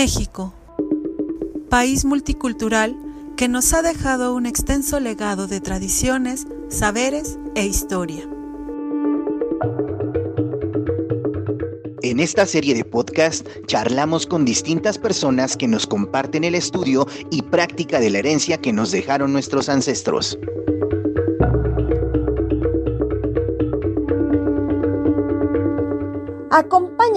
México, país multicultural que nos ha dejado un extenso legado de tradiciones, saberes e historia. En esta serie de podcast charlamos con distintas personas que nos comparten el estudio y práctica de la herencia que nos dejaron nuestros ancestros.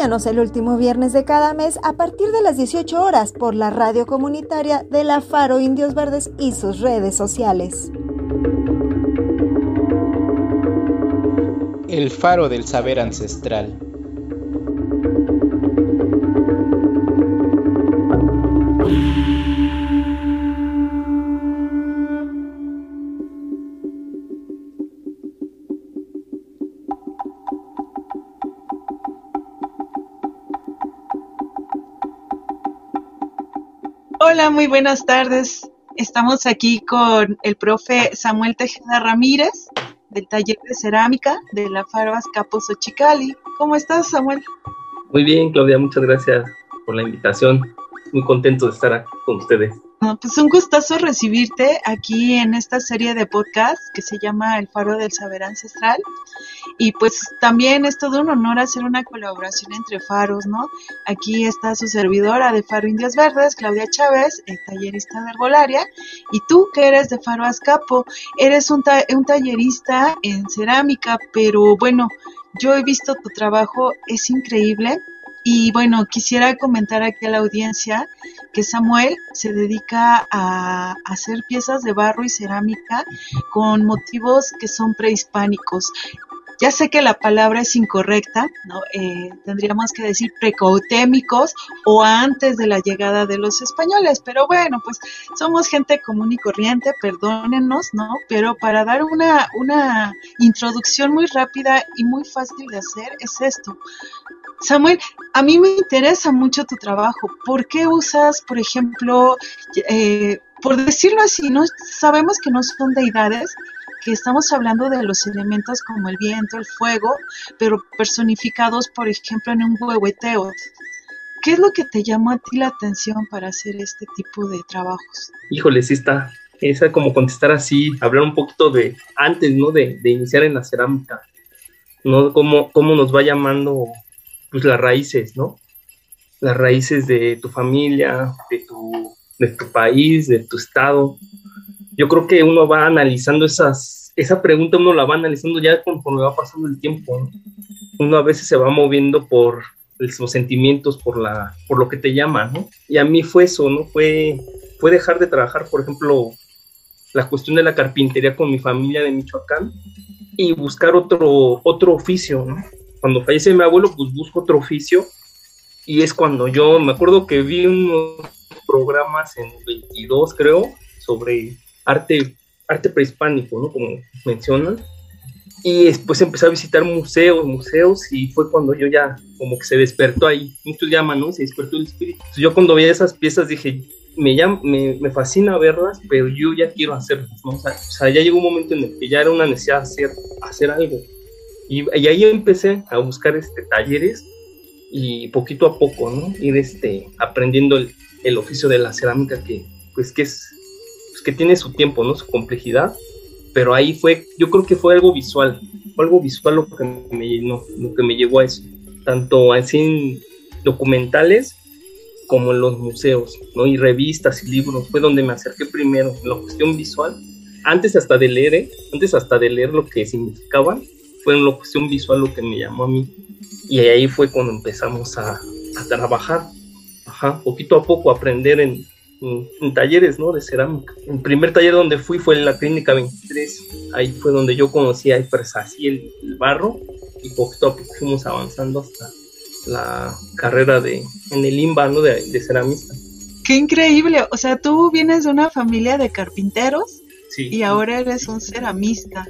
El último viernes de cada mes a partir de las 18 horas por la radio comunitaria de la Faro Indios Verdes y sus redes sociales. El Faro del Saber Ancestral. Muy buenas tardes. Estamos aquí con el profe Samuel Tejeda Ramírez del taller de cerámica de la Farbas Capos Ochicali. ¿Cómo estás, Samuel? Muy bien, Claudia, muchas gracias por la invitación. Muy contento de estar aquí con ustedes pues un gustazo recibirte aquí en esta serie de podcast que se llama El Faro del Saber Ancestral. Y pues también es todo un honor hacer una colaboración entre faros, ¿no? Aquí está su servidora de Faro Indias Verdes, Claudia Chávez, tallerista de herbolaria, y tú que eres de Faro Azcapo, eres un, un tallerista en cerámica, pero bueno, yo he visto tu trabajo, es increíble y bueno, quisiera comentar aquí a la audiencia que Samuel se dedica a hacer piezas de barro y cerámica con motivos que son prehispánicos. Ya sé que la palabra es incorrecta, ¿no? Eh, tendríamos que decir precautémicos o antes de la llegada de los españoles, pero bueno, pues somos gente común y corriente, perdónennos, ¿no? Pero para dar una, una introducción muy rápida y muy fácil de hacer es esto. Samuel, a mí me interesa mucho tu trabajo. ¿Por qué usas, por ejemplo, eh, por decirlo así, no sabemos que no son deidades, que estamos hablando de los elementos como el viento, el fuego, pero personificados, por ejemplo, en un huehueteo. ¿Qué es lo que te llamó a ti la atención para hacer este tipo de trabajos? Híjole, sí está. Esa como contestar así, hablar un poquito de antes, ¿no? De, de iniciar en la cerámica, ¿no? Cómo, cómo nos va llamando pues las raíces, ¿no? Las raíces de tu familia, de tu, de tu país, de tu estado. Yo creo que uno va analizando esas, esa pregunta, uno la va analizando ya conforme va pasando el tiempo, ¿no? Uno a veces se va moviendo por los sentimientos, por, la, por lo que te llama, ¿no? Y a mí fue eso, ¿no? Fue, fue dejar de trabajar, por ejemplo, la cuestión de la carpintería con mi familia de Michoacán y buscar otro, otro oficio, ¿no? cuando fallece mi abuelo, pues busco otro oficio. Y es cuando yo me acuerdo que vi unos programas en 22, creo, sobre arte, arte prehispánico, ¿no? Como mencionan. Y después empecé a visitar museos, museos, y fue cuando yo ya, como que se despertó ahí, muchos llaman, ¿no? Se despertó el espíritu. Yo cuando vi esas piezas dije, me, me, me, fascina verlas, pero yo ya quiero hacerlas, ¿no? O sea, o ya llegó un momento en el que ya era una necesidad hacer, hacer algo. Y, ahí empecé a buscar este, talleres y poquito a poco, ¿no? Ir este, aprendiendo el oficio de la cerámica que, pues, que es, pues, que tiene su tiempo, ¿no? Su complejidad, pero ahí fue, yo creo que fue algo visual, fue algo visual lo que me llenó, lo que me llevó a eso, tanto así en documentales como en los museos, ¿no? Y revistas y libros, fue donde me acerqué primero, en la cuestión visual, antes hasta de leer, ¿eh? antes hasta de leer lo que significaban, fue en la cuestión visual lo que me llamó a mí. Y ahí fue cuando empezamos a, trabajar, ajá, poquito a poco, aprender en, en, talleres, ¿no? De cerámica. El primer taller donde fui fue en la Clínica 23. Ahí fue donde yo conocí a así el, el barro y poquito a poco fuimos avanzando hasta la carrera de, en el IMBA, ¿no? De, de ceramista. Qué increíble. O sea, tú vienes de una familia de carpinteros y ahora eres un ceramista.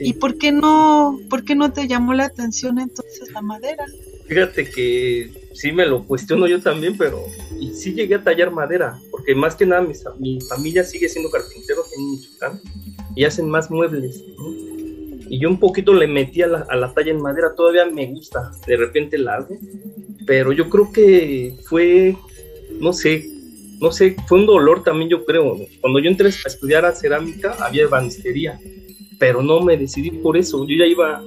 ¿Y por qué no, por qué no te llamó la atención entonces la madera? Fíjate que sí me lo cuestiono yo también, pero y sí llegué a tallar madera, porque más que nada mi, familia sigue siendo carpintero en Michoacán y hacen más muebles. Y yo un poquito le metí a la, a la talla en madera, todavía me gusta, de repente la hago, pero yo creo que fue no sé, no sé, fue un dolor también yo creo. Cuando yo entré a estudiar a cerámica había ebanistería, pero no me decidí por eso. Yo ya iba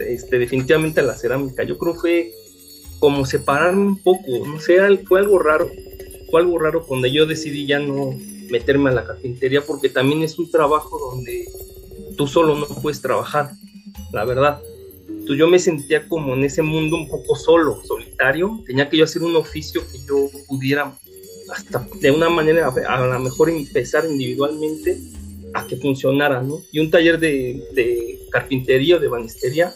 este, definitivamente a la cerámica. Yo creo que fue como separarme un poco, no sé, fue algo raro. Fue algo raro cuando yo decidí ya no meterme a la carpintería porque también es un trabajo donde tú solo no puedes trabajar, la verdad. Entonces yo me sentía como en ese mundo un poco solo, solitario. Tenía que yo hacer un oficio que yo pudiera hasta de una manera a lo mejor empezar individualmente a que funcionara, ¿no? Y un taller de, de carpintería o de banistería,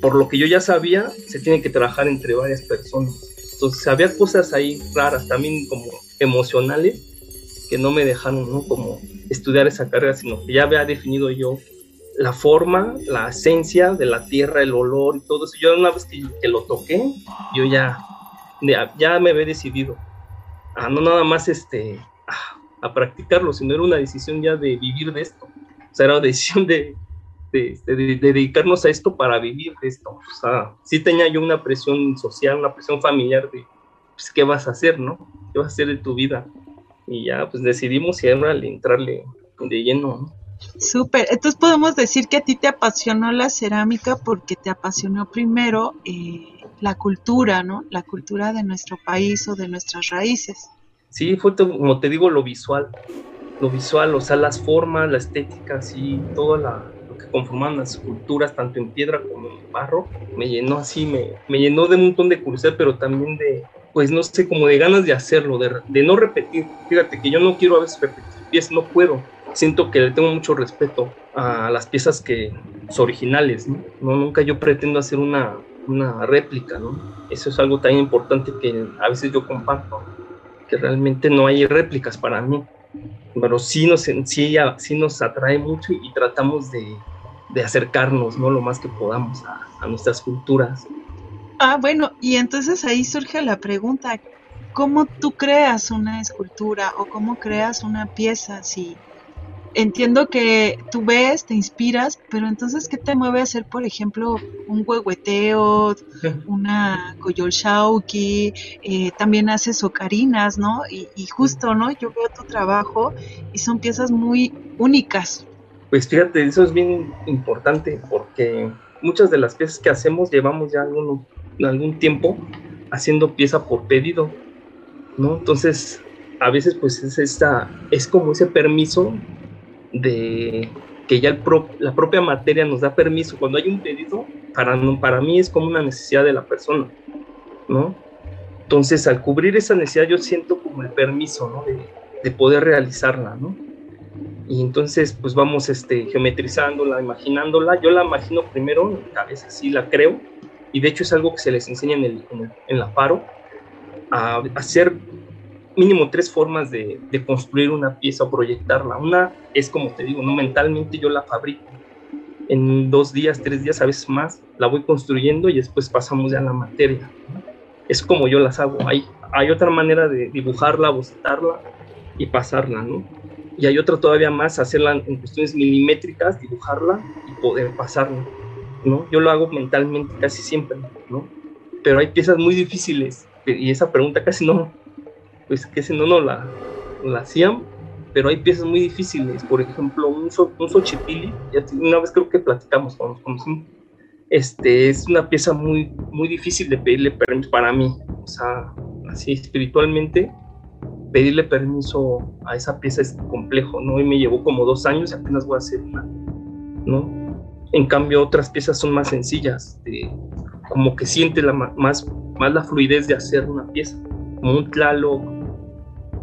por lo que yo ya sabía, se tiene que trabajar entre varias personas. Entonces había cosas ahí raras, también como emocionales, que no me dejaron, ¿no? Como estudiar esa carrera, sino que ya había definido yo la forma, la esencia de la tierra, el olor y todo eso. Yo una vez que, que lo toqué, yo ya, ya me había decidido a no nada más este, a, practicarlo, sino era una decisión ya de vivir de esto. O sea, era una decisión de, de, dedicarnos a esto para vivir de esto. O sea, sí tenía yo una presión social, una presión familiar de, pues, ¿qué vas a hacer, no? ¿Qué vas a hacer de tu vida? Y ya, pues decidimos y entrarle de lleno, ¿no? Súper, entonces podemos decir que a ti te apasionó la cerámica porque te apasionó primero eh, la cultura, ¿no? La cultura de nuestro país o de nuestras raíces. Sí, fue como te digo, lo visual, lo visual, o sea, las formas, la estética, sí, todo lo que conforman las esculturas, tanto en piedra como en barro, me llenó así, me, me llenó de un montón de curiosidad, pero también de, pues no sé, como de ganas de hacerlo, de, no repetir. Fíjate que yo no quiero a veces repetir piezas, no puedo. Siento que le tengo mucho respeto a las piezas que son originales, ¿no? no nunca yo pretendo hacer una, una réplica, ¿no? Eso es algo tan importante que a veces yo comparto, que realmente no hay réplicas para mí, pero sí nos, sí, sí nos atrae mucho y tratamos de, de acercarnos, ¿no? Lo más que podamos a, a nuestras culturas. Ah, bueno, y entonces ahí surge la pregunta, ¿cómo tú creas una escultura o cómo creas una pieza si entiendo que tú ves, te inspiras, pero entonces, ¿qué te mueve a hacer, por ejemplo, un huehueteo, una coyolxauqui, eh, también haces ocarinas, ¿no? Y, y, justo, ¿no? Yo veo tu trabajo y son piezas muy únicas. Pues fíjate, eso es bien importante porque muchas de las piezas que hacemos llevamos ya algún, algún tiempo haciendo pieza por pedido, ¿no? Entonces, a veces pues es esta, es como ese permiso de que ya la propia materia nos da permiso. Cuando hay un pedido, para, para mí es como una necesidad de la persona, ¿no? Entonces, al cubrir esa necesidad, yo siento como el permiso, ¿no? De, de poder realizarla, ¿no? Y entonces, pues vamos este, geometrizándola, imaginándola. Yo la imagino primero en mi cabeza, sí la creo. Y de hecho es algo que se les enseña en, el, en, la paro, a hacer mínimo tres formas de, construir una pieza o proyectarla. Una es como te digo, ¿no? mentalmente yo la fabrico. En dos días, tres días, a veces más, la voy construyendo y después pasamos ya a la materia. Es como yo las hago. Hay, hay otra manera de dibujarla, bocetarla y pasarla, ¿no? Y hay otra todavía más, hacerla en cuestiones milimétricas, dibujarla y poder pasarla, ¿no? Yo lo hago mentalmente casi siempre, ¿no? Pero hay piezas muy difíciles y esa pregunta casi no, pues que si no, no la, la hacían, pero hay piezas muy difíciles, por ejemplo, un, so, un Xochipilli, una vez creo que platicamos nos conocimos, este, es una pieza muy, muy difícil de pedirle permiso para mí, o sea, así espiritualmente, pedirle permiso a esa pieza es complejo, ¿no? Y me llevó como dos años y apenas voy a hacer una, ¿no? En cambio, otras piezas son más sencillas, como que siente la, más, más la fluidez de hacer una pieza, como un Tlaloc,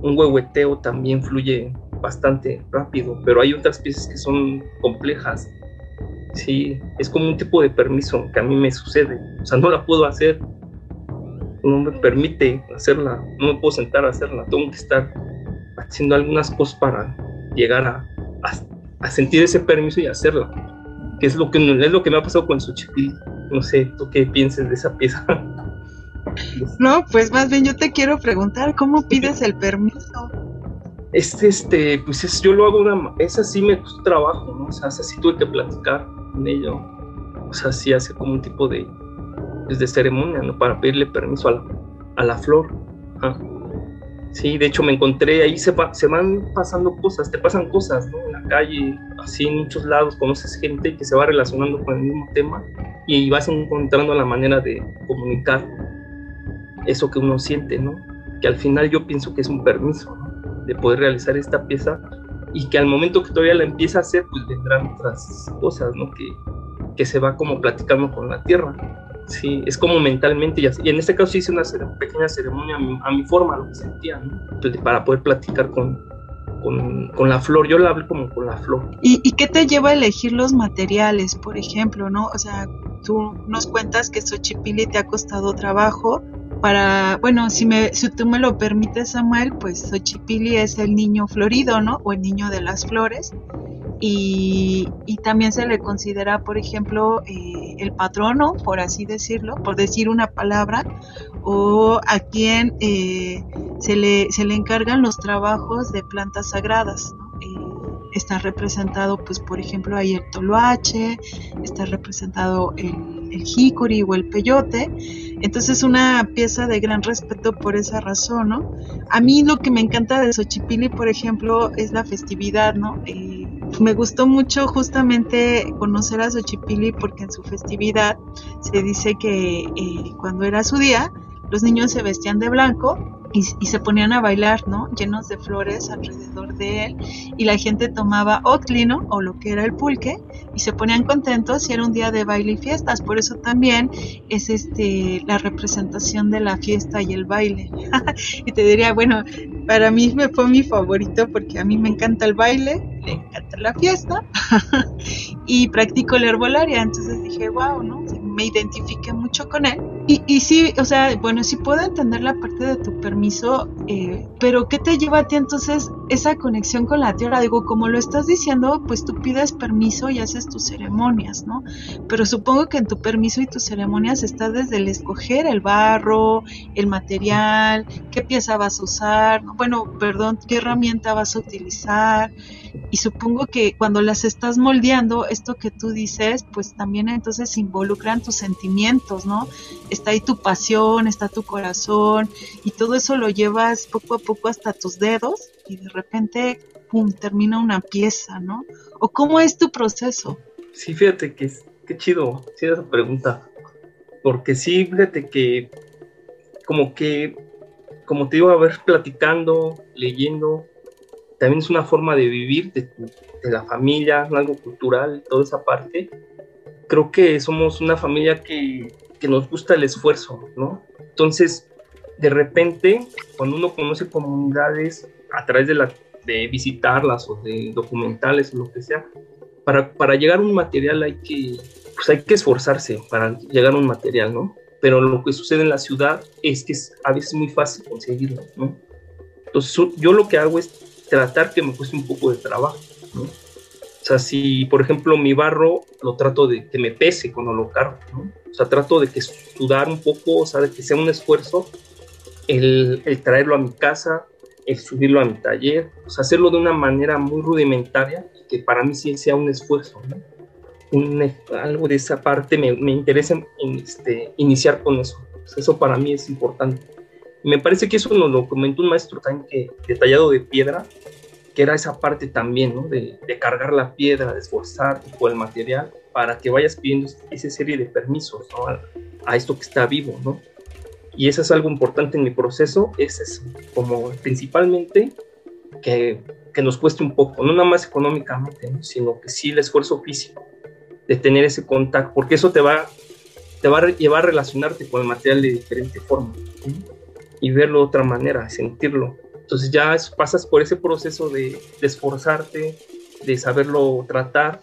un huehueteo también fluye bastante rápido, pero hay otras piezas que son complejas. Sí, es como un tipo de permiso que a mí me sucede. O sea, no la puedo hacer, no me permite hacerla, no me puedo sentar a hacerla, tengo que estar haciendo algunas cosas para llegar a, a, sentir ese permiso y hacerla. Que es lo que, es lo que me ha pasado con Xochipilli. No sé, ¿tú qué piensas de esa pieza? No, pues más bien yo te quiero preguntar, ¿cómo pides el permiso? Este, este, pues es, yo lo hago una, esa sí me costó trabajo, ¿no? O sea, esa sí tuve que platicar con ello. O sea, sí hace como un tipo de, pues, de ceremonia, ¿no? Para pedirle permiso a la, a la flor. Sí, de hecho me encontré, ahí se, se van pasando cosas, te pasan cosas, ¿no? En la calle, así en muchos lados, conoces gente que se va relacionando con el mismo tema y vas encontrando la manera de comunicar eso que uno siente, ¿no? Que al final yo pienso que es un permiso, ¿no? De poder realizar esta pieza y que al momento que todavía la empieza a hacer, pues vendrán otras cosas, ¿no? Que, que se va como platicando con la tierra. Sí, es como mentalmente, y, en este caso hice una pequeña ceremonia a mi, forma, lo que sentía, ¿no? Pues, para poder platicar con, con, con, la flor, yo la hablé como con la flor. ¿Y, ¿Y qué te lleva a elegir los materiales, por ejemplo, no? O sea, tú nos cuentas que Xochipilli te ha costado trabajo, para, bueno, si, me, si tú me lo permites, Samuel, pues Xochipilli es el niño florido, ¿no? O el niño de las flores. Y, y también se le considera, por ejemplo, eh, el patrono, por así decirlo, por decir una palabra, o a quien eh, se, le, se le encargan los trabajos de plantas sagradas, ¿no? Está representado, pues, por ejemplo, ahí el toloache, está representado el, el o el peyote, entonces es una pieza de gran respeto por esa razón, ¿no? A mí lo que me encanta de Xochipilli, por ejemplo, es la festividad, ¿no? Eh, me gustó mucho justamente conocer a Xochipilli porque en su festividad se dice que eh, cuando era su día, los niños se vestían de blanco y, se ponían a bailar, ¿no? Llenos de flores alrededor de él y la gente tomaba oclino o lo que era el pulque y se ponían contentos y era un día de baile y fiestas, por eso también es este la representación de la fiesta y el baile. y te diría, bueno, para mí me fue mi favorito porque a mí me encanta el baile, le encanta la fiesta y practico la herbolaria, entonces dije, wow, ¿no? Me identifiqué mucho con él. Y, y sí, o sea, bueno, sí puedo entender la parte de tu permiso, eh, pero ¿qué te lleva a ti entonces esa conexión con la tierra? Digo, como lo estás diciendo, pues tú pides permiso y haces tus ceremonias, ¿no? Pero supongo que en tu permiso y tus ceremonias está desde el escoger el barro, el material, qué pieza vas a usar, bueno, perdón, qué herramienta vas a utilizar. Y supongo que cuando las estás moldeando, esto que tú dices, pues también entonces involucran tus sentimientos, ¿no? Está ahí tu pasión, está tu corazón, y todo eso lo llevas poco a poco hasta tus dedos, y de repente, pum, termina una pieza, ¿no? ¿O cómo es tu proceso? Sí, fíjate que qué chido, sí, esa pregunta. Porque sí, fíjate que como que, como te digo, a ver, platicando, leyendo, también es una forma de vivir de, la familia, algo cultural, toda esa parte. Creo que somos una familia que, que nos gusta el esfuerzo, ¿no? Entonces, de repente, cuando uno conoce comunidades a través de, la, de visitarlas o de documentales o lo que sea, para, para llegar a un material hay que, pues hay que esforzarse para llegar a un material, ¿no? Pero lo que sucede en la ciudad es que es a veces muy fácil conseguirlo, ¿no? Entonces yo lo que hago es tratar que me cueste un poco de trabajo, ¿no? O sea, si por ejemplo mi barro lo trato de que me pese cuando lo cargo, ¿no? O sea, trato de que sudar un poco, o sea, de que sea un esfuerzo el, traerlo a mi casa, el subirlo a mi taller, o sea, hacerlo de una manera muy rudimentaria que para mí sí sea un esfuerzo, algo de esa parte me, me interesa este, iniciar con eso. eso para mí es importante. Me parece que eso nos lo comentó un maestro también que, detallado de piedra, que era esa parte también, ¿no? De, cargar la piedra, de esforzarte por el material, para que vayas pidiendo esa serie de permisos ¿no? a, esto que está vivo, ¿no? Y eso es algo importante en mi proceso, es como principalmente que, nos cueste un poco, no nada más económicamente, sino que sí el esfuerzo físico de tener ese contacto, porque eso te va, te va a llevar a relacionarte con el material de diferente forma y verlo de otra manera, sentirlo. Entonces ya pasas por ese proceso de, esforzarte, de saberlo tratar.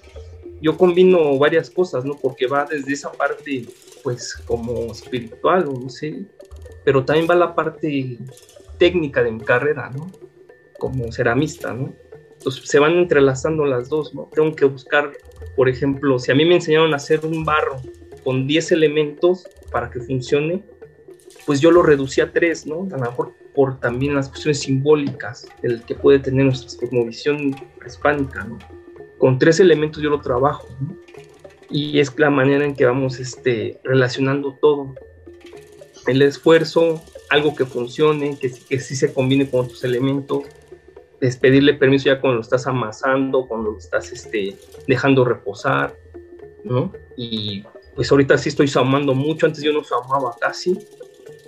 Yo combino varias cosas, ¿no? Porque va desde esa parte, pues, como espiritual, no sé, pero también va la parte técnica de mi carrera, ¿no? Como ceramista, ¿no? Entonces se van entrelazando las dos, ¿no? Tengo que buscar, por ejemplo, si a mí me enseñaron a hacer un barro con 10 elementos para que funcione, pues yo lo reducí a tres, ¿no? A lo mejor por también las cuestiones simbólicas del que puede tener nuestra cosmovisión hispánica, ¿no? Con tres elementos yo lo trabajo, ¿no? Y es la manera en que vamos este, relacionando todo. el esfuerzo, algo que funcione, que, que sí se combine con otros elementos, es pedirle permiso ya cuando lo estás amasando, cuando lo estás este, dejando reposar, ¿no? Y pues ahorita sí estoy saumando mucho, antes yo no saumaba casi,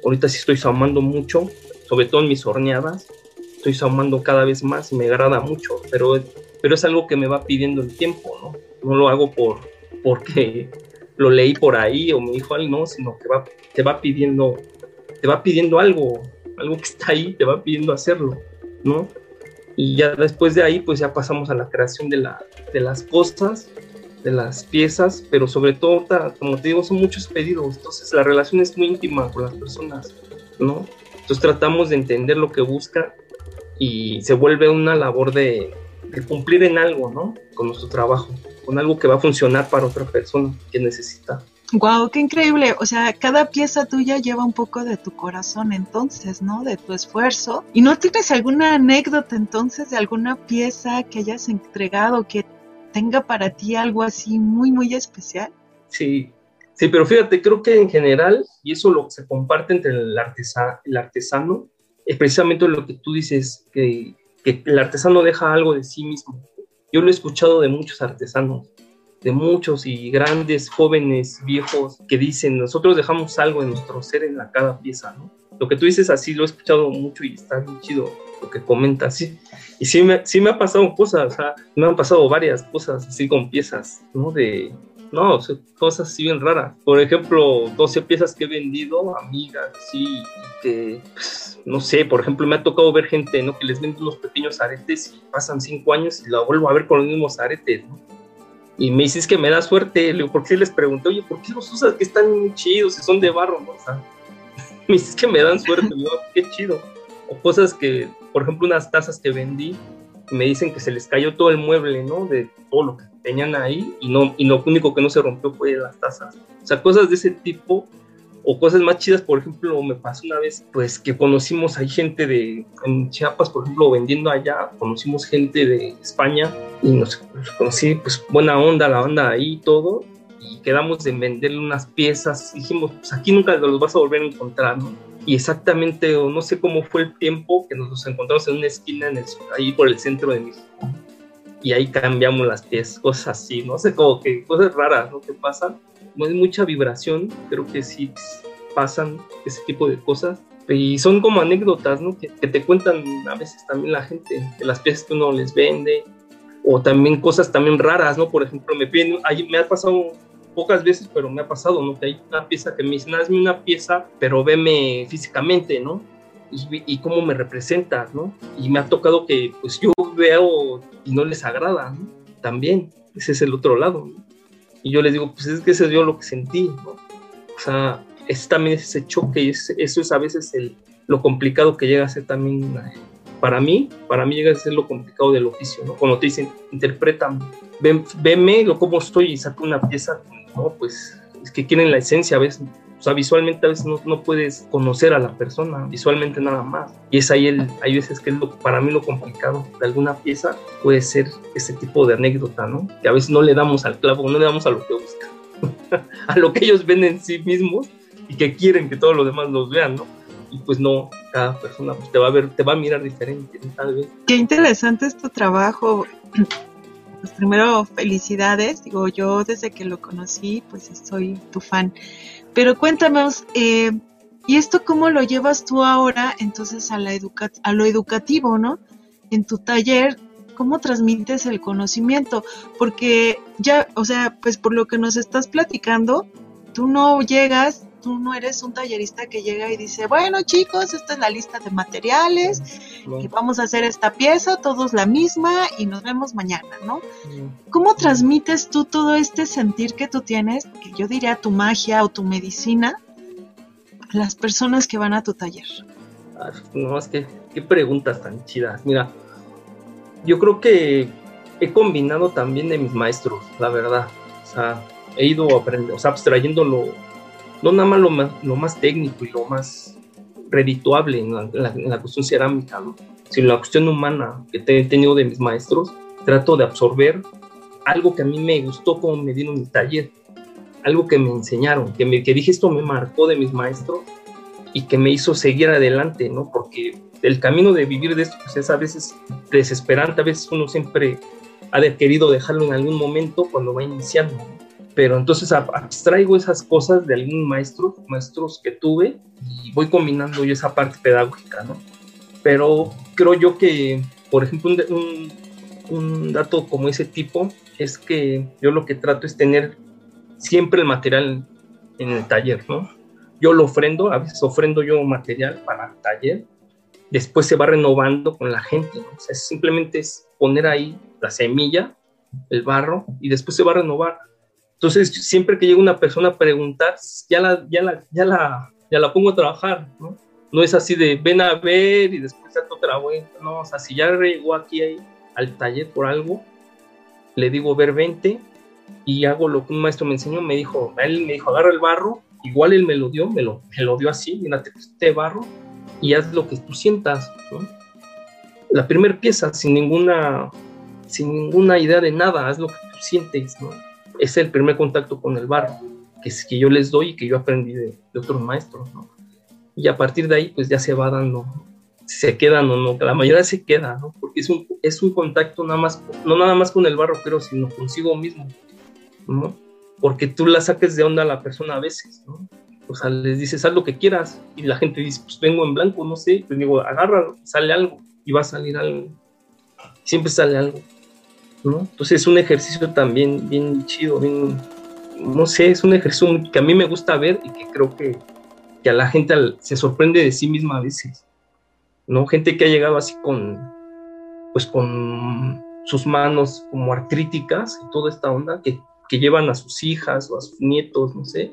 ahorita sí estoy saumando mucho, sobre todo en mis horneadas, estoy saumando cada vez más y me agrada mucho, pero, pero es algo que me va pidiendo el tiempo, ¿no? No lo hago por, porque lo leí por ahí o me dijo algo, no, sino que va, te va pidiendo, te va pidiendo algo, algo que está ahí, te va pidiendo hacerlo, ¿no? Y ya después de ahí, pues ya pasamos a la creación de, la, de las cosas, de las piezas, pero sobre todo, como te digo, son muchos pedidos, entonces la relación es muy íntima con las personas, ¿no? Entonces tratamos de entender lo que busca y se vuelve una labor de, cumplir en algo, ¿no? Con nuestro trabajo, con algo que va a funcionar para otra persona que necesita. Wow, qué increíble. O sea, cada pieza tuya lleva un poco de tu corazón entonces, ¿no? De tu esfuerzo. ¿Y no tienes alguna anécdota entonces de alguna pieza que hayas entregado que tenga para ti algo así muy, muy especial? Sí, sí, pero fíjate, creo que en general, y eso lo se comparte entre el, el artesano, es precisamente lo que tú dices, que, que el artesano deja algo de sí mismo. Yo lo he escuchado de muchos artesanos de muchos y grandes, jóvenes, viejos, que dicen, nosotros dejamos algo de nuestro ser en la cada pieza, ¿no? Lo que tú dices así lo he escuchado mucho y está bien chido lo que comentas, sí. Y sí me, sí me ha pasado cosas, me han pasado varias cosas así con piezas, ¿no? De, no, cosas así bien raras. Por ejemplo, 12 piezas que he vendido, amigas, sí, que, pues, no sé, por ejemplo, me ha tocado ver gente, ¿no? Que les venden unos pequeños aretes y pasan 5 años y la vuelvo a ver con los mismos aretes, ¿no? Y me dices que me da suerte. Le digo, ¿por qué les pregunté? Oye, ¿por qué los usas que están chidos y son de barro? ¿no? Me dices que me dan suerte. digo, qué chido. O cosas que, por ejemplo, unas tazas que vendí, me dicen que se les cayó todo el mueble, ¿no? De todo lo que tenían ahí y, no, y lo único que no se rompió fue las tazas. O sea, cosas de ese tipo o cosas más chidas, por ejemplo, me pasó una vez, pues que conocimos, hay gente de, en Chiapas, por ejemplo, vendiendo allá, conocimos gente de España y nos, conocí, pues buena onda, la banda ahí y todo, y quedamos en venderle unas piezas, dijimos, pues aquí nunca los vas a volver a encontrar, ¿no? Y exactamente, no sé cómo fue el tiempo que nos encontramos en una esquina ahí por el centro de México. Y ahí cambiamos las piezas, cosas así, no sé, como que cosas raras, ¿no? Que pasan hay mucha vibración, creo que sí pasan ese tipo de cosas. Y son como anécdotas, ¿no? Que, te cuentan a veces también la gente, de las piezas que uno les vende, o también cosas también raras, ¿no? Por ejemplo, me piden, me ha pasado pocas veces, pero me ha pasado, ¿no? Que hay una pieza que me dicen, hazme una pieza, pero veme físicamente, ¿no? Y, y, cómo me representas, ¿no? Y me ha tocado que, pues yo veo y no les agrada, ¿no? También, ese es el otro lado, ¿no? Y yo les digo, pues es que eso es yo lo que sentí, ¿no? O sea, es también ese choque y eso es a veces el, lo complicado que llega a ser también, eh, para mí, para mí llega a ser lo complicado del oficio, ¿no? Cuando te dicen, interpretan, ven, venme lo como estoy y saca una pieza, no, pues es que quieren la esencia a veces, o sea, visualmente a veces no, no, puedes conocer a la persona, visualmente nada más. Y es ahí, el, hay veces que es lo, para mí lo complicado de alguna pieza, puede ser ese tipo de anécdota, ¿no? Que a veces no le damos al clavo, no le damos a lo que buscan, a lo que ellos ven en sí mismos y que quieren que todos los demás los vean, ¿no? Y pues no, cada persona pues, te va a ver, te va a mirar diferente, tal vez. Qué interesante es tu trabajo. Pues primero, felicidades. Digo, yo desde que lo conocí, pues soy tu fan. Pero cuéntanos, eh, ¿y esto cómo lo llevas tú ahora entonces a, la educa a lo educativo, ¿no? En tu taller, ¿cómo transmites el conocimiento? Porque ya, o sea, pues por lo que nos estás platicando, tú no llegas tú no eres un tallerista que llega y dice, bueno chicos, esta es la lista de materiales y vamos a hacer esta pieza, todos la misma y nos vemos mañana, ¿no? ¿Cómo transmites tú todo este sentir que tú tienes, que yo diría tu magia o tu medicina, a las personas que van a tu taller? no, es que, qué preguntas tan chidas. Mira, yo creo que he combinado también de mis maestros, la verdad. O sea, he ido aprendiendo, o sea, abstrayéndolo no nada más lo más, lo más técnico y lo más redituable en la, cuestión cerámica, ¿no? sino la cuestión humana que he tenido de mis maestros, trato de absorber algo que a mí me gustó como me dieron mi taller, algo que me enseñaron, que, me, que dije esto me marcó de mis maestros y que me hizo seguir adelante, ¿no? Porque el camino de vivir de esto pues, es a veces desesperante, a veces uno siempre ha querido dejarlo en algún momento cuando va iniciando, pero entonces abstraigo esas cosas de algún maestro, maestros que tuve y voy combinando yo esa parte pedagógica, ¿no? Pero creo yo que, por ejemplo, un, un dato como ese tipo es que yo lo que trato es tener siempre el material en el taller, ¿no? Yo lo ofrendo, a veces ofrendo yo material para el taller, después se va renovando con la gente, ¿no? O sea, simplemente es poner ahí la semilla, el barro, y después se va a renovar. Entonces, siempre que llega una persona a preguntar, ya la, ya la, ya la, ya la pongo a trabajar, ¿no? No es así de ven a ver y después ya otra vuelta, no, o sea, si ya llegó aquí al taller por algo, le digo, ver, vente, y hago lo que un maestro me enseñó, me dijo, él me dijo, agarra el barro, igual él me lo dio, me lo, me lo dio así, mira, te barro, y haz lo que tú sientas, La primera pieza, sin ninguna, sin ninguna idea de nada, haz lo que tú sientes, ¿no? Es el primer contacto con el barro, que es que yo les doy y que yo aprendí de, de otros maestros. Y a partir de ahí, pues ya se va dando se quedan o no, la mayoría se queda. Porque es un, es un contacto nada más, no nada más con el barro, pero sino consigo mismo. Porque tú la saques de onda a la persona a veces, ¿no? O sea, les dices, haz lo que quieras, y la gente dice, pues vengo en blanco, no sé, pues digo, agarra, sale algo, y va a salir algo, siempre sale algo, ¿no? Entonces es un ejercicio también bien chido, bien, no sé, es un ejercicio que a mí me gusta ver y que creo que, que a la gente se sorprende de sí misma a veces. ¿no? Gente que ha llegado así con, pues con sus manos como artríticas y toda esta onda, que, llevan a sus hijas o a sus nietos, no sé,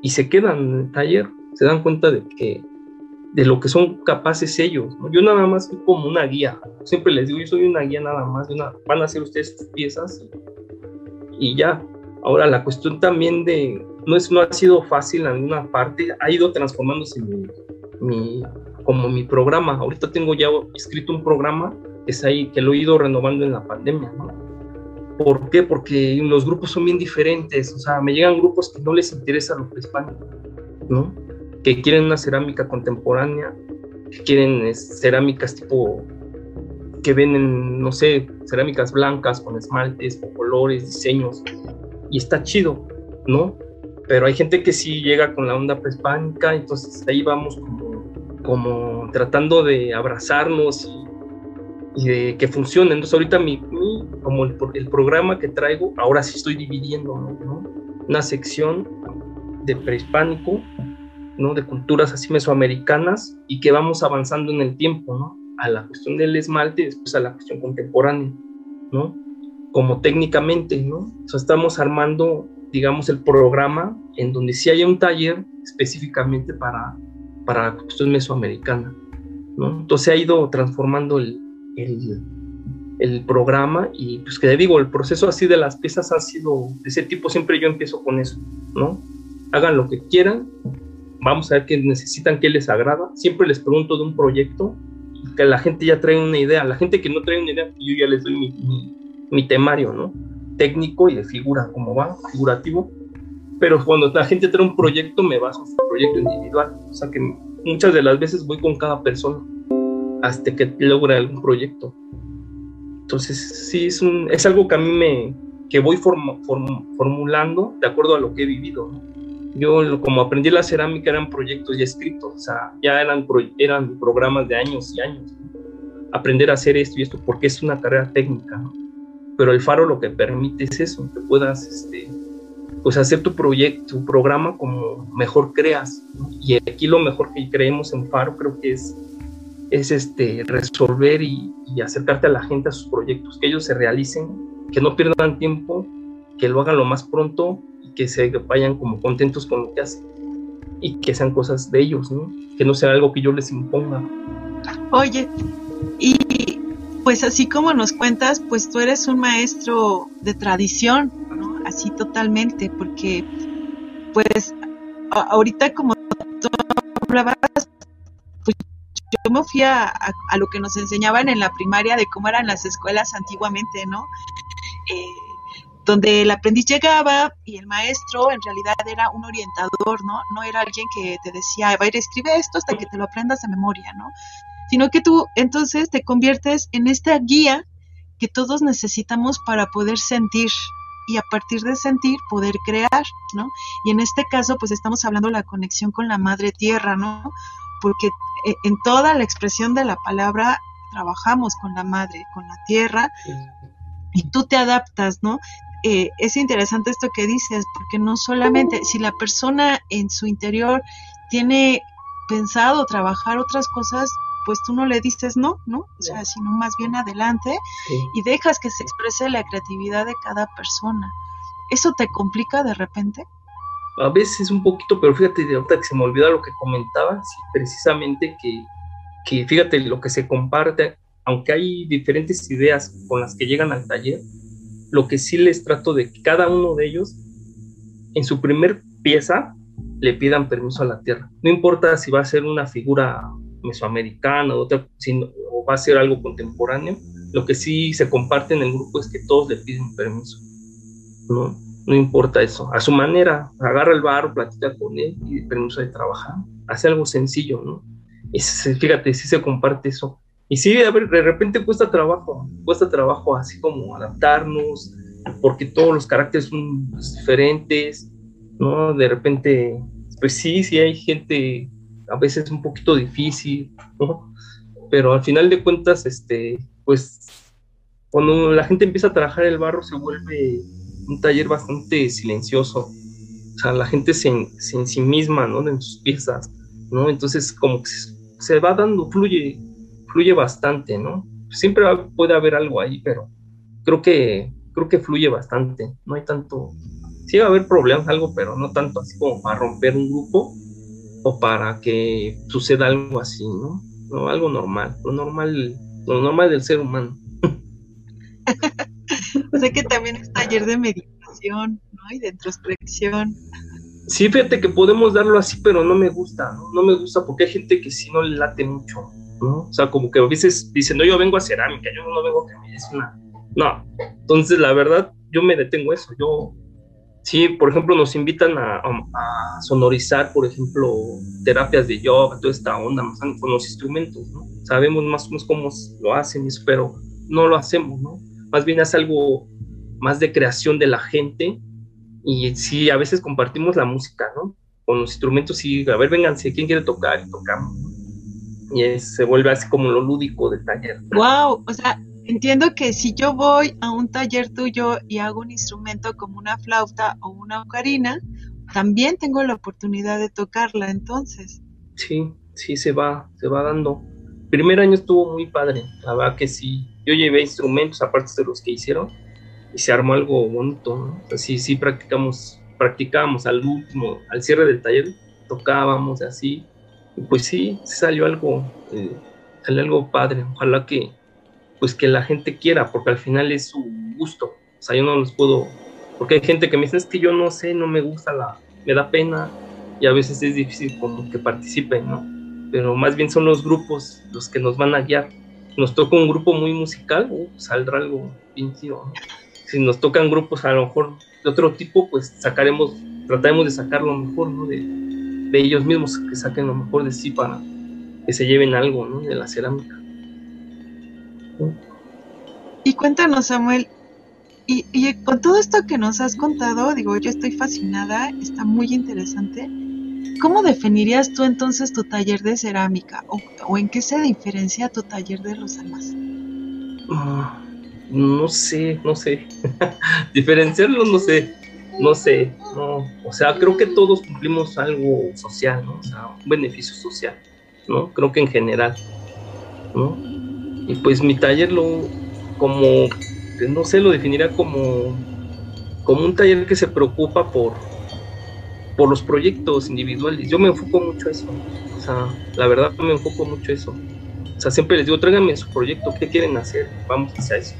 y se quedan en el taller, se dan cuenta de que de lo que son capaces ellos. Yo nada más soy como una guía. Siempre les digo, yo soy una guía nada más. van a hacer ustedes sus piezas y, ya. Ahora, la cuestión también de, no, es, no ha sido fácil en alguna parte, ha ido transformándose mi, como mi programa. Ahorita tengo ya escrito un programa que es ahí, que lo he ido renovando en la pandemia. ¿Por qué? Porque los grupos son bien diferentes. O sea, me llegan grupos que no les interesa lo prehispánico, ¿no? Que quieren una cerámica contemporánea, que quieren cerámicas tipo que ven no sé, cerámicas blancas con esmaltes, con colores, diseños, y está chido, ¿no? Pero hay gente que sí llega con la onda prehispánica, entonces ahí vamos como como tratando de abrazarnos y, de que funcione. Entonces ahorita mi, como el, el, programa que traigo, ahora sí estoy dividiendo una sección de prehispánico, ¿no? de culturas así mesoamericanas y que vamos avanzando en el tiempo, ¿no? a la cuestión del esmalte y después a la cuestión contemporánea, ¿no? como técnicamente, ¿no? Estamos armando, digamos, el programa en donde sí haya un taller específicamente para para la cuestión mesoamericana. ¿no? Entonces se ha ido transformando el, el, el, programa y pues que le digo, el proceso así de las piezas ha sido de ese tipo, siempre yo empiezo con eso, ¿no? Hagan lo que quieran, vamos a ver qué necesitan, qué les agrada, siempre les pregunto de un proyecto, que la gente ya trae una idea, la gente que no trae una idea, yo ya les doy mi, temario, ¿no? Técnico y de figura, como va, figurativo, pero cuando la gente trae un proyecto me baso en su proyecto individual, o sea que muchas de las veces voy con cada persona hasta que logra algún proyecto. Entonces sí, es, algo que a mí me, que voy formulando de acuerdo a lo que he vivido. Yo como aprendí la cerámica eran proyectos ya escritos, o sea, ya eran, eran programas de años y años. Aprender a hacer esto y esto porque es una carrera técnica, pero el faro lo que permite es eso, que puedas este, pues hacer tu proyecto, tu programa como mejor creas. Y aquí lo mejor que creemos en Faro creo que es, es este, resolver y, acercarte a la gente a sus proyectos, que ellos se realicen, que no pierdan tiempo, que lo hagan lo más pronto y que se vayan como contentos con lo que hacen y que sean cosas de ellos, ¿no? Que no sea algo que yo les imponga. Oye, y pues así como nos cuentas, pues tú eres un maestro de tradición, así totalmente, porque pues ahorita como tú hablabas, pues yo me fui a, lo que nos enseñaban en la primaria de cómo eran las escuelas antiguamente, ¿no? Eh, donde el aprendiz llegaba y el maestro en realidad era un orientador, ¿no? No era alguien que te decía, va a ir, escribe esto hasta que te lo aprendas de memoria, ¿no? Sino que tú entonces te conviertes en esta guía que todos necesitamos para poder sentir y a partir de sentir poder crear, ¿no? Y en este caso pues estamos hablando de la conexión con la madre tierra, ¿no? Porque eh, en toda la expresión de la palabra trabajamos con la madre, con la tierra, y tú te adaptas, ¿no? Eh, es interesante esto que dices, porque no solamente si la persona en su interior tiene pensado trabajar otras cosas, pues tú no le dices no, ¿no? O sea, sino más bien adelante y dejas que se exprese la creatividad de cada persona. ¿Eso te complica de repente? A veces un poquito, pero fíjate, de que se me olvida lo que comentaba, precisamente que, que, fíjate, lo que se comparte, aunque hay diferentes ideas con las que llegan al taller, lo que sí les trato de que cada uno de ellos, en su primer pieza, le pidan permiso a la tierra. No importa si va a ser una figura mesoamericana o, otra, o va a ser algo contemporáneo, lo que sí se comparte en el grupo es que todos le piden permiso. No, no importa eso. A su manera, agarra el barro, platica con él y permiso de trabajar. Hace algo sencillo, ¿no? Y fíjate, sí se comparte eso. Y sí, de repente cuesta trabajo, cuesta trabajo así como adaptarnos, porque todos los caracteres son diferentes, ¿no? De repente, pues sí, sí hay gente a veces un poquito difícil, ¿no? Pero al final de cuentas, este, pues cuando la gente empieza a trabajar el barro se vuelve un taller bastante silencioso. O sea, la gente se, se en sí misma, ¿no? En sus piezas, ¿no? Entonces como que se, va dando, fluye, fluye bastante, ¿no? Siempre puede haber algo ahí, pero creo que, creo que fluye bastante. No hay tanto, sí va a haber problemas, algo, pero no tanto así como para romper un grupo, o para que suceda algo así, ¿no? No, algo normal, lo normal, lo normal del ser humano. o sea que también es taller de meditación, ¿no? Y de introspección. Sí, fíjate que podemos darlo así, pero no me gusta, ¿no? No me gusta porque hay gente que sí no le late mucho, ¿no? O sea, como que a veces dicen, no, yo vengo a cerámica, yo no vengo a que me. No, entonces la verdad, yo me detengo eso, yo Sí, por ejemplo, nos invitan a, sonorizar, por ejemplo, terapias de yoga, toda esta onda, con los instrumentos, ¿no? Sabemos más o menos cómo lo hacen, pero no lo hacemos, ¿no? Más bien es algo más de creación de la gente y sí, a veces compartimos la música, ¿no? Con los instrumentos y, a ver, vénganse, ¿quién quiere tocar? Y tocamos, Y se vuelve así como lo lúdico del taller. Wow, o sea, Entiendo que si yo voy a un taller tuyo y hago un instrumento como una flauta o una ocarina, también tengo la oportunidad de tocarla entonces. Sí, sí se va, se va dando. primer año estuvo muy padre, la verdad que sí. Yo llevé instrumentos aparte de los que hicieron y se armó algo bonito, ¿no? sí, sí practicamos, practicábamos al último, al cierre del taller, tocábamos así. Pues sí, salió algo, eh, salió algo padre. Ojalá que, pues que la gente quiera, porque al final es su gusto. O sea, yo no los puedo, porque hay gente que me dice, es que yo no sé, no me gusta la, me da pena y a veces es difícil como que participen, ¿no? Pero más bien son los grupos los que nos van a guiar. Nos toca un grupo muy musical, uh, saldrá algo bien ¿no? Si nos tocan grupos a lo mejor de otro tipo, pues sacaremos, trataremos de sacar lo mejor, ¿no? De ellos mismos, que saquen lo mejor de sí para que se lleven algo, ¿no? De la cerámica. Y cuéntanos, Samuel, y, con todo esto que nos has contado, digo, yo estoy fascinada, está muy interesante. ¿Cómo definirías tú entonces tu taller de cerámica? ¿O, en qué se diferencia tu taller de los demás? Ah, no sé, no sé. Diferenciarlo, no sé. No sé, no. O sea, creo que todos cumplimos algo social, ¿no? O sea, un beneficio social, ¿no? Creo que en general, ¿no? Y pues mi taller lo, como, no sé, lo definiría como, como un taller que se preocupa por, por los proyectos individuales. Yo me enfoco mucho a eso. O sea, la verdad me enfoco mucho a eso. O sea, siempre les digo, tráiganme su proyecto, ¿qué quieren hacer? Vamos hacia eso.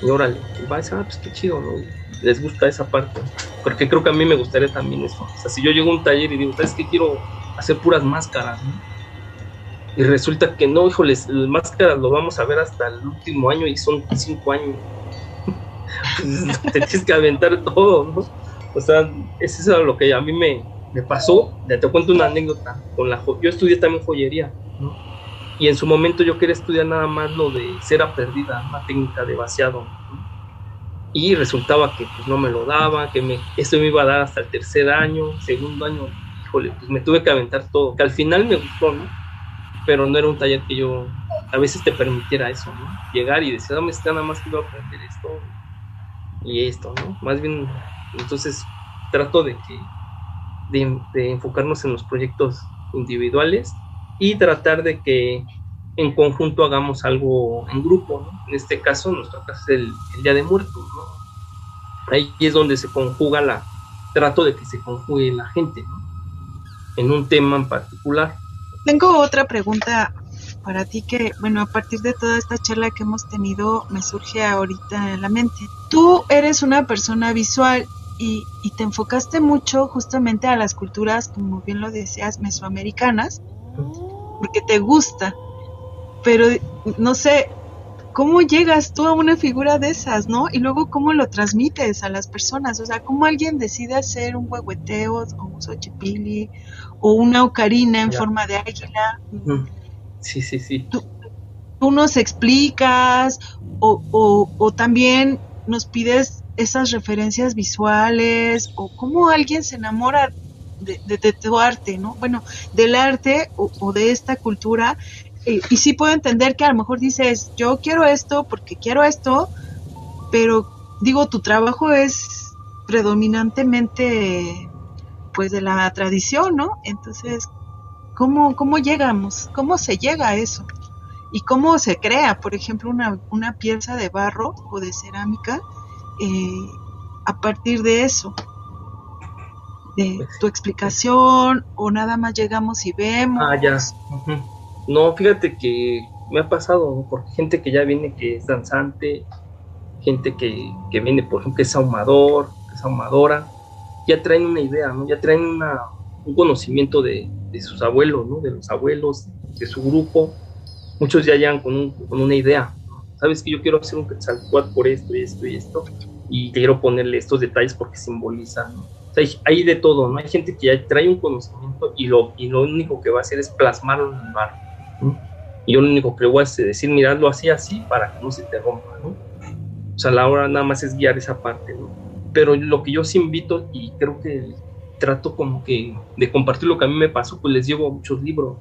Y órale, y va a decir, ah, pues qué chido, ¿no? Les gusta esa parte. Porque creo que a mí me gustaría también eso. O sea, si yo llego a un taller y digo, ¿sabes qué? Quiero hacer puras máscaras, ¿no? y resulta que no, híjoles, las máscaras lo vamos a ver hasta el último año y son cinco años. pues, te tienes que aventar todo, ¿no? O sea, es eso lo que a mí me, me pasó. Te cuento una anécdota. Con la, yo estudié también joyería, ¿no? Y en su momento yo quería estudiar nada más lo de cera perdida, una técnica de vaciado. Y resultaba que pues, no me lo daba, que me, esto me iba a dar hasta el tercer año, segundo año. Híjole, pues me tuve que aventar todo. Que al final me gustó, ¿no? Pero no era un taller que yo a veces te permitiera eso, ¿no? Llegar y decir, dame está nada más que voy a aprender esto y esto, ¿no? Más bien, entonces trato de que de enfocarnos en los proyectos individuales y tratar de que en conjunto hagamos algo en grupo, ¿no? En este caso, nuestro caso es el, Día de Muertos, ¿no? Ahí es donde se conjuga la, trato de que se conjugue la gente, ¿no? En un tema en particular. Tengo otra pregunta para ti que, bueno, a partir de toda esta charla que hemos tenido, me surge ahorita en la mente. Tú eres una persona visual y, y te enfocaste mucho justamente a las culturas, como bien lo decías, mesoamericanas, porque te gusta, pero no sé, ¿cómo llegas tú a una figura de esas, no? Y luego, ¿cómo lo transmites a las personas? O sea, ¿cómo alguien decide hacer un huehueteo o un xochipili o una ocarina en forma de águila? Sí, sí, sí. ¿Tú, nos explicas o, o, o también nos pides esas referencias visuales o cómo alguien se enamora de, tu arte, ¿no? Bueno, del arte o, de esta cultura. Y sí puedo entender que a lo mejor dices, yo quiero esto porque quiero esto, pero digo, tu trabajo es predominantemente pues de la tradición, ¿no? Entonces, ¿cómo, cómo llegamos? ¿Cómo se llega a eso? ¿Y cómo se crea, por ejemplo, una, una pieza de barro o de cerámica eh, a partir de eso? de tu explicación o nada más llegamos y vemos. Ah, ya. No, fíjate que me ha pasado por gente que ya viene que es danzante, gente que, que viene, por ejemplo, que es ahumador, que es ahumadora, ya traen una idea, ¿no? Ya traen una, un conocimiento de, de, sus abuelos, ¿no? De los abuelos, de su grupo. Muchos ya llegan con, un, con una idea. Sabes que yo quiero hacer un Quetzalcoatl por esto y esto y esto, y quiero ponerle estos detalles porque simboliza, ¿no? hay, de todo, ¿no? Hay gente que ya trae un conocimiento y lo, y lo único que va a hacer es plasmarlo en el mar. Y yo lo único que voy a decir, miradlo así, así, para que no se te rompa, ¿no? O sea, la hora nada más es guiar esa parte, ¿no? Pero lo que yo sí invito, y creo que trato como que de compartir lo que a mí me pasó, pues les llevo muchos libros,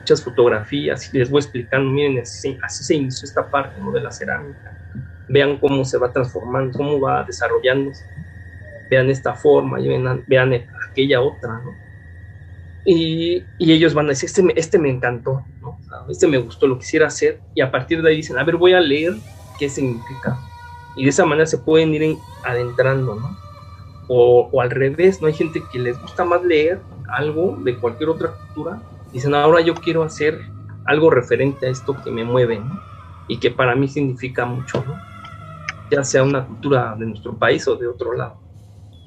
muchas fotografías, y les voy explicando, miren, así, así se inició esta parte, ¿no? De la cerámica. Vean cómo se va transformando, cómo va desarrollándose vean esta forma, y vean, vean aquella otra, ¿no? Y, ellos van a decir, este este me encantó, ¿no? este me gustó, lo quisiera hacer, y a partir de ahí dicen, a ver, voy a leer qué significa. Y de esa manera se pueden ir adentrando, ¿no? O, o, al revés, ¿no? Hay gente que les gusta más leer algo de cualquier otra cultura, dicen, ahora yo quiero hacer algo referente a esto que me mueve, ¿no? Y que para mí significa mucho, ¿no? Ya sea una cultura de nuestro país o de otro lado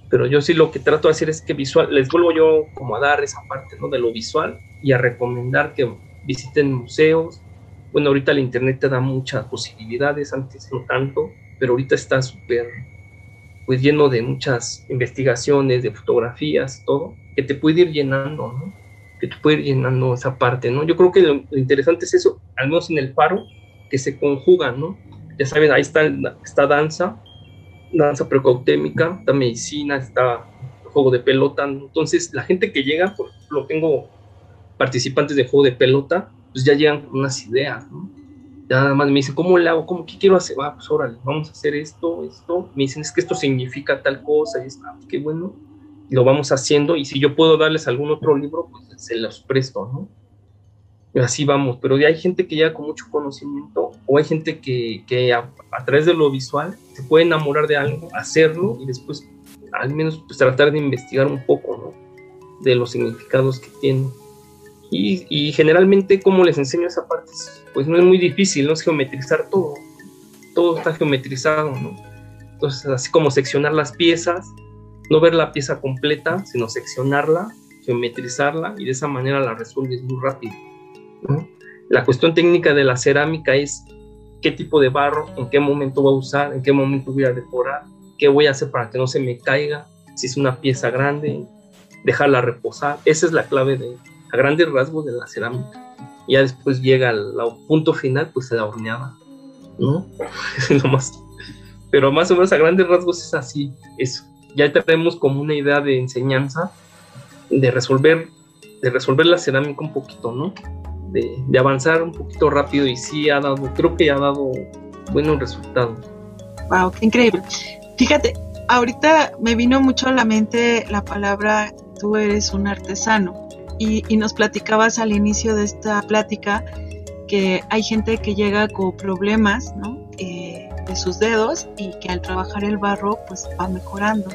pero yo sí lo que trato de hacer es que visual, les vuelvo yo como a dar esa parte ¿no? de lo visual y a recomendar que visiten museos. Bueno, ahorita el internet te da muchas posibilidades, antes no tanto, pero ahorita está súper pues lleno de muchas investigaciones, de fotografías, todo, que te puede ir llenando. Que te puede ir llenando esa parte, ¿no? Yo creo que lo, interesante es eso, al menos en el faro, que se conjugan, ¿no? Ya saben, ahí está esta danza, danza precautémica, está medicina, está juego de pelota. Entonces, la gente que llega, por ejemplo, tengo participantes de juego de pelota, pues ya llegan con unas ideas, ¿no? Ya nada más me dicen, ¿cómo le hago? ¿Cómo qué quiero hacer? Va, pues órale, vamos a hacer esto, esto. Me dicen, es que esto significa tal cosa, y está, ah, qué bueno. Lo vamos haciendo, y si yo puedo darles algún otro libro, pues se los presto, ¿no? Así vamos, pero hay gente que llega con mucho conocimiento, o hay gente que, que a, a través de lo visual se puede enamorar de algo, hacerlo y después al menos pues, tratar de investigar un poco ¿no? de los significados que tiene. Y, y, generalmente como les enseño esa parte, pues no es muy difícil, no es geometrizar todo, todo está geometrizado, ¿no? Entonces así como seccionar las piezas, no ver la pieza completa, sino seccionarla, geometrizarla y de esa manera la resuelves muy rápido. La cuestión técnica de la cerámica es qué tipo de barro, en qué momento voy a usar, en qué momento voy a decorar, qué voy a hacer para que no se me caiga, si es una pieza grande, dejarla reposar. Esa es la clave de, a grandes rasgos de la cerámica. Ya después llega al, punto final, pues se la horneada, ¿no? es lo más. Pero más o menos a grandes rasgos es así, eso. Ya tenemos como una idea de enseñanza, de resolver, de resolver la cerámica un poquito, ¿no? De, avanzar un poquito rápido y sí ha dado, creo que ha dado buenos resultados. Wow, qué increíble. Fíjate, ahorita me vino mucho a la mente la palabra tú eres un artesano y, nos platicabas al inicio de esta plática que hay gente que llega con problemas ¿no? Eh, de sus dedos y que al trabajar el barro pues va mejorando.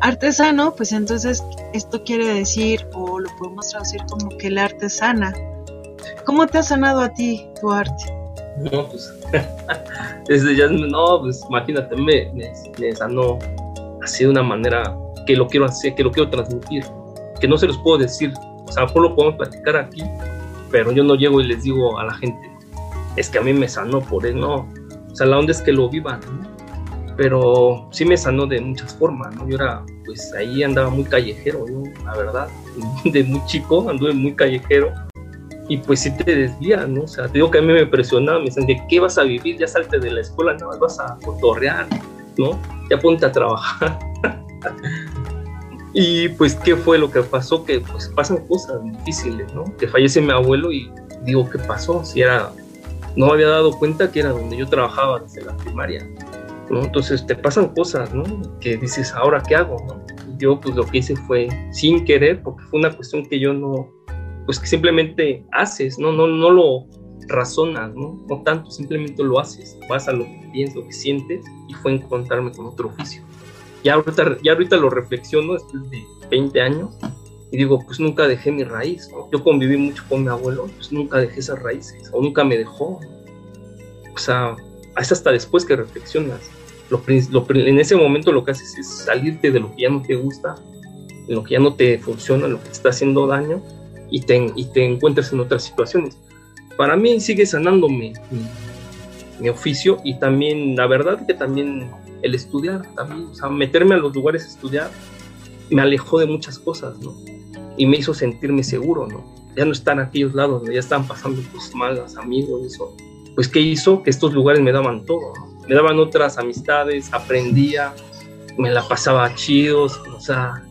Artesano, pues entonces esto quiere decir o lo podemos traducir como que la artesana. ¿Cómo te ha sanado a ti tu arte? No, pues desde ya, no, pues imagínate, me, me, sanó así de una manera que lo quiero hacer, que lo quiero transmitir, que no se los puedo decir, o sea, lo podemos platicar aquí, pero yo no llego y les digo a la gente, es que a mí me sanó por él, no, o sea, la onda es que lo vivan, pero sí me sanó de muchas formas, ¿no? Yo era, pues ahí andaba muy callejero, ¿no? La verdad, de muy chico anduve muy callejero, y pues sí te desvía, ¿no? O sea, te digo que a mí me impresionaba, me dicen, ¿de qué vas a vivir? Ya salte de la escuela, nada más vas a cotorrear, ¿no? Ya ponte a trabajar. y pues, ¿qué fue lo que pasó? Que pues pasan cosas difíciles, ¿no? Que fallece mi abuelo y digo, ¿qué pasó? Si era, no me había dado cuenta que era donde yo trabajaba desde la primaria, ¿no? Entonces te pasan cosas, ¿no? Que dices, ¿ahora qué hago? ¿no? Yo pues lo que hice fue sin querer, porque fue una cuestión que yo no, pues que simplemente haces, no, no, no lo razonas, ¿no? No tanto, simplemente lo haces, vas a lo que piensas, lo que sientes, y fue encontrarme con otro oficio. Ya ahorita, ya ahorita lo reflexiono después de 20 años y digo, pues nunca dejé mi raíz, ¿no? Yo conviví mucho con mi abuelo, pues nunca dejé esas raíces, o nunca me dejó. O sea, es hasta después que reflexionas. Lo, en ese momento lo que haces es salirte de lo que ya no te gusta, de lo que ya no te funciona, lo que te está haciendo daño, y te, y te encuentres en otras situaciones. Para mí sigue sanando mi, mi, oficio y también, la verdad que también el estudiar, también, o sea, meterme a los lugares a estudiar, me alejó de muchas cosas, ¿no? Y me hizo sentirme seguro, ¿no? Ya no están aquellos lados, ya estaban pasando cosas malas, amigos, eso. Pues, ¿qué hizo? Que estos lugares me daban todo, ¿no? Me daban otras amistades, aprendía, me la pasaba chidos, o sea,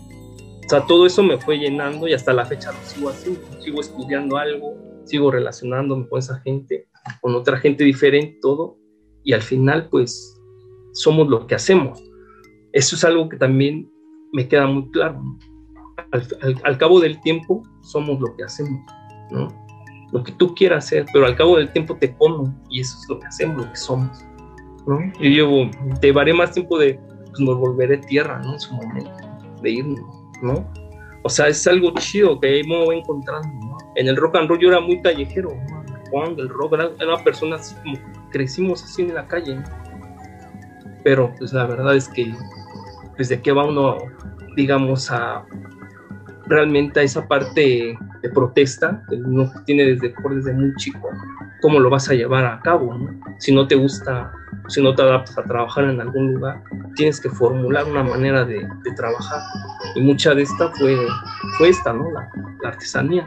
o sea, todo eso me fue llenando y hasta la fecha lo sigo así, sigo estudiando algo, sigo relacionándome con esa gente, con otra gente diferente, todo, y al final pues somos lo que hacemos. Eso es algo que también me queda muy claro. Al, cabo del tiempo somos lo que hacemos, ¿no? Lo que tú quieras hacer, pero al cabo del tiempo te comen y eso es lo que hacemos, lo que somos. ¿no? Yo llevo, llevaré más tiempo de, pues nos volveré tierra, ¿no? En su momento, de irnos ¿no? O sea, es algo chido que voy encontrando, ¿no? En el rock and roll yo era muy callejero, ¿no? Juan del rock era, una persona así como crecimos así en la calle, Pero pues la verdad es que desde que va uno, digamos, a realmente a esa parte de protesta que uno tiene desde, desde muy chico, ¿cómo lo vas a llevar a cabo? ¿no? Si no te gusta, si no te adaptas a trabajar en algún lugar, tienes que formular una manera de, de trabajar y mucha de esta fue, fue esta, ¿no? La, artesanía.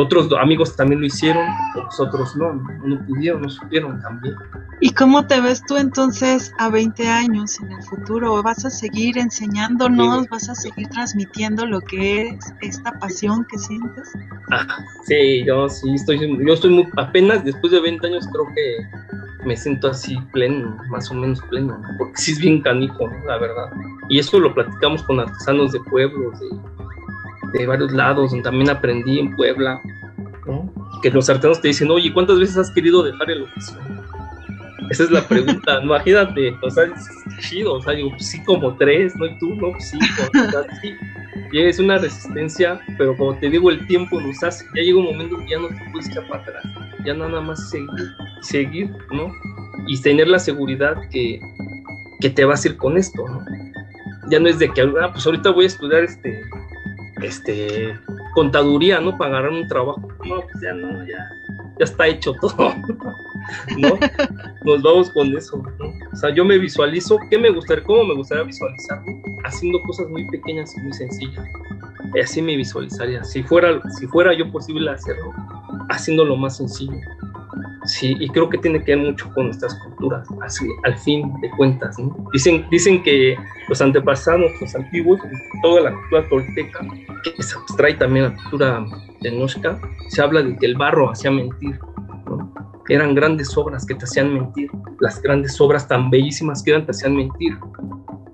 Otros amigos también lo hicieron, otros no, no pudieron, no supieron también. ¿Y cómo te ves tú entonces a 20 años en el futuro? ¿Vas a seguir enseñándonos? ¿Vas a seguir transmitiendo lo que es esta pasión que sientes? Ah, sí, yo sí estoy, yo estoy muy, apenas después de 20 años creo que me siento así pleno, más o menos pleno, porque sí es bien canijo, la verdad. Y eso lo platicamos con artesanos de pueblos, de, varios lados, donde también aprendí en Puebla, que los artesanos te dicen, oye, ¿cuántas veces has querido dejar el oficio? Esa es la pregunta, imagínate, o sea, es chido, o sea, digo, pues sí, como tres, ¿no? Y tú, ¿no? Pues sí, o sea, sí. Y es una resistencia, pero como te digo, el tiempo nos hace, ya llega un momento que ya no te puedes echar para atrás, ya nada más seguir, seguir, ¿no? Y tener la seguridad que, que te vas a ir con esto, ¿no? Ya no es de que, ah, pues ahorita voy a estudiar este, este, contaduría, ¿no? Para agarrar un trabajo. No, pues ya no, ya, ya está hecho todo. ¿no? Nos vamos con eso, ¿no? O sea, yo me visualizo, ¿qué me gustaría, cómo me gustaría visualizarme? Haciendo cosas muy pequeñas y muy sencillas. Y así me visualizaría. Si fuera, si fuera yo posible hacerlo, haciendo lo más sencillo. Sí, y creo que tiene que ver mucho con nuestras culturas, así, al fin de cuentas. ¿no? Dicen, dicen que los antepasados, los antiguos, toda la cultura tolteca, que se abstrae también la cultura de Noshka, se habla de que el barro hacía mentir. ¿no? Eran grandes obras que te hacían mentir, las grandes obras tan bellísimas que eran te hacían mentir.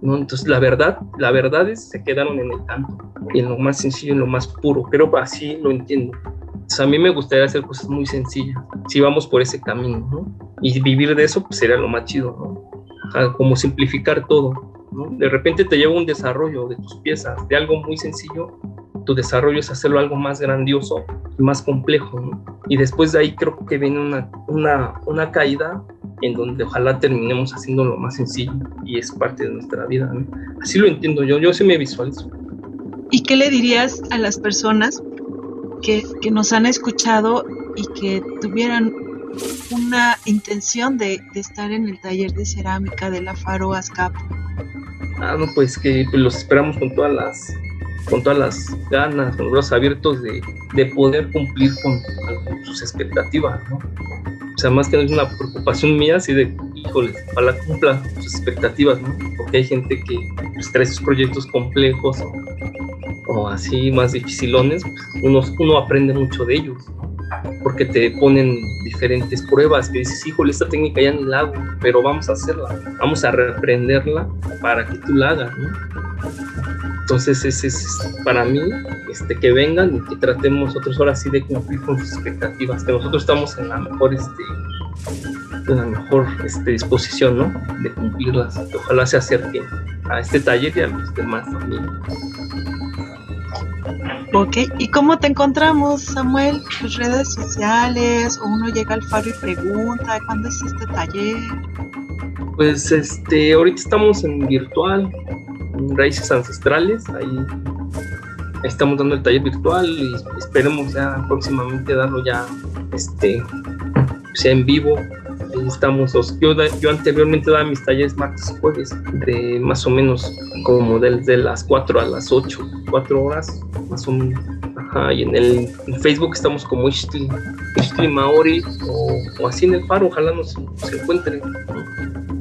¿no? Entonces, la verdad, la verdad es, se quedaron en el canto, y en lo más sencillo, en lo más puro. Pero así lo entiendo a mí me gustaría hacer cosas muy sencillas, si vamos por ese camino, ¿no? Y vivir de eso pues, sería lo más chido, ¿no? como simplificar todo, ¿no? De repente te lleva un desarrollo de tus piezas, de algo muy sencillo, tu desarrollo es hacerlo algo más grandioso y más complejo, ¿no? Y después de ahí creo que viene una, una, una caída en donde ojalá terminemos haciendo lo más sencillo y es parte de nuestra vida, ¿no? Así lo entiendo yo, yo sí me visualizo. ¿Y qué le dirías a las personas que, nos han escuchado y que tuvieran una intención de, estar en el taller de cerámica de la Faro Azcapo. Ah, no, pues que pues, los esperamos con todas las con todas las ganas, con los brazos abiertos de, de poder cumplir con, sus expectativas, ¿no? O sea, más que no es una preocupación mía, así de, híjole, ojalá cumplan sus expectativas, ¿no? Porque hay gente que pues, trae sus proyectos complejos o así más dificilones, uno, uno aprende mucho de ellos, porque te ponen diferentes pruebas que dices, híjole, esta técnica ya ni la hago, pero vamos a hacerla, vamos a reprenderla para que tú la hagas, Entonces, ese es para mí, este, que vengan y que tratemos nosotros ahora sí de cumplir con sus expectativas, que nosotros estamos en la mejor, este, en la mejor este, disposición, ¿no? De cumplirlas. ojalá se acerquen a este taller y a los demás también. Ok, ¿y cómo te encontramos, Samuel? ¿Tus redes sociales? ¿O uno llega al faro y pregunta cuándo es este taller? Pues este, ahorita estamos en virtual, en Raíces Ancestrales, ahí estamos dando el taller virtual y esperemos ya próximamente darlo ya este, sea en vivo estamos yo, yo anteriormente daba mis talleres martes y jueves de más o menos como desde las 4 a las 8 4 horas más o menos. Ajá, y en el Facebook estamos como Ishtli, Maori o, así en el paro ojalá nos, se encuentren.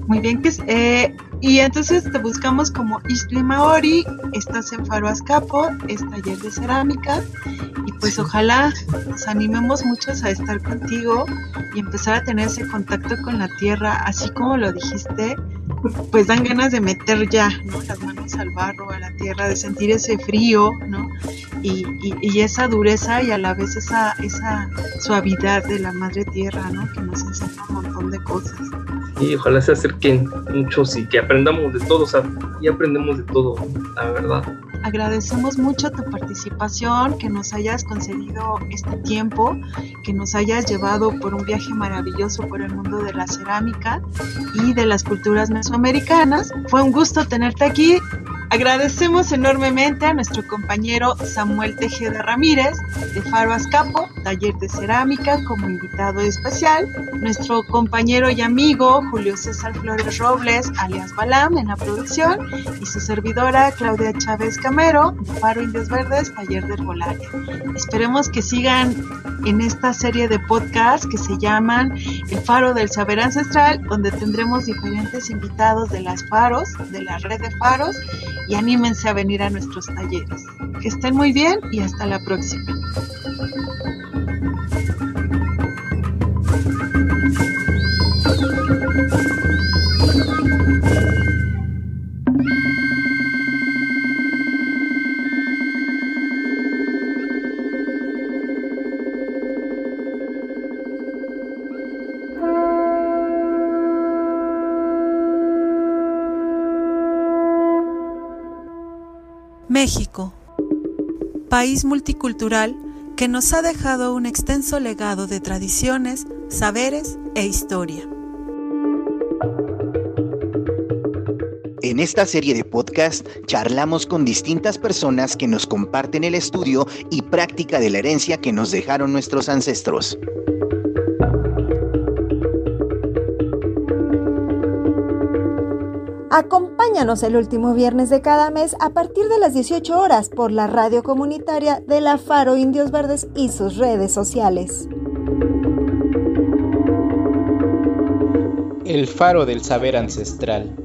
Muy bien, que eh, y entonces te buscamos como Isli Maori, estás en Faro Azcapo, es taller de cerámica, pues ojalá nos animemos muchos a estar contigo y empezar a tener ese contacto con la tierra, así como lo dijiste, pues dan ganas de meter ya las manos al barro, a la tierra, de sentir ese frío, ¿no? Y, y, esa dureza y a la vez esa, esa suavidad de la madre tierra, ¿no? Que nos enseña un montón de cosas y ojalá se acerquen muchos y que aprendamos de todo, y aprendemos de todo, la verdad. Agradecemos mucho tu participación, que nos hayas concedido este tiempo, que nos hayas llevado por un viaje maravilloso por el mundo de la cerámica y de las culturas mesoamericanas. Fue un gusto tenerte aquí. Agradecemos enormemente a nuestro compañero Samuel Tejeda Ramírez de Faro Azcapo, taller de cerámica, como invitado especial, nuestro compañero y amigo Julio César Flores Robles, alias Balam, en la producción, y su servidora Claudia Chávez Camero, de Faro Indios Verdes, taller de herbolaria. Esperemos que sigan en esta serie de podcasts que se llaman El Faro del Saber Ancestral, donde tendremos diferentes invitados de las faros, de la red de faros, y anímense a venir a nuestros talleres. Que estén muy bien y hasta la próxima. México, país multicultural que nos ha dejado un extenso legado de tradiciones, saberes e historia. En esta serie de podcast charlamos con distintas personas que nos comparten el estudio y práctica de la herencia que nos dejaron nuestros ancestros. Acompáñanos el último viernes de cada mes a partir de las 18 horas por la radio comunitaria de la Faro Indios Verdes y sus redes sociales. El faro del saber ancestral.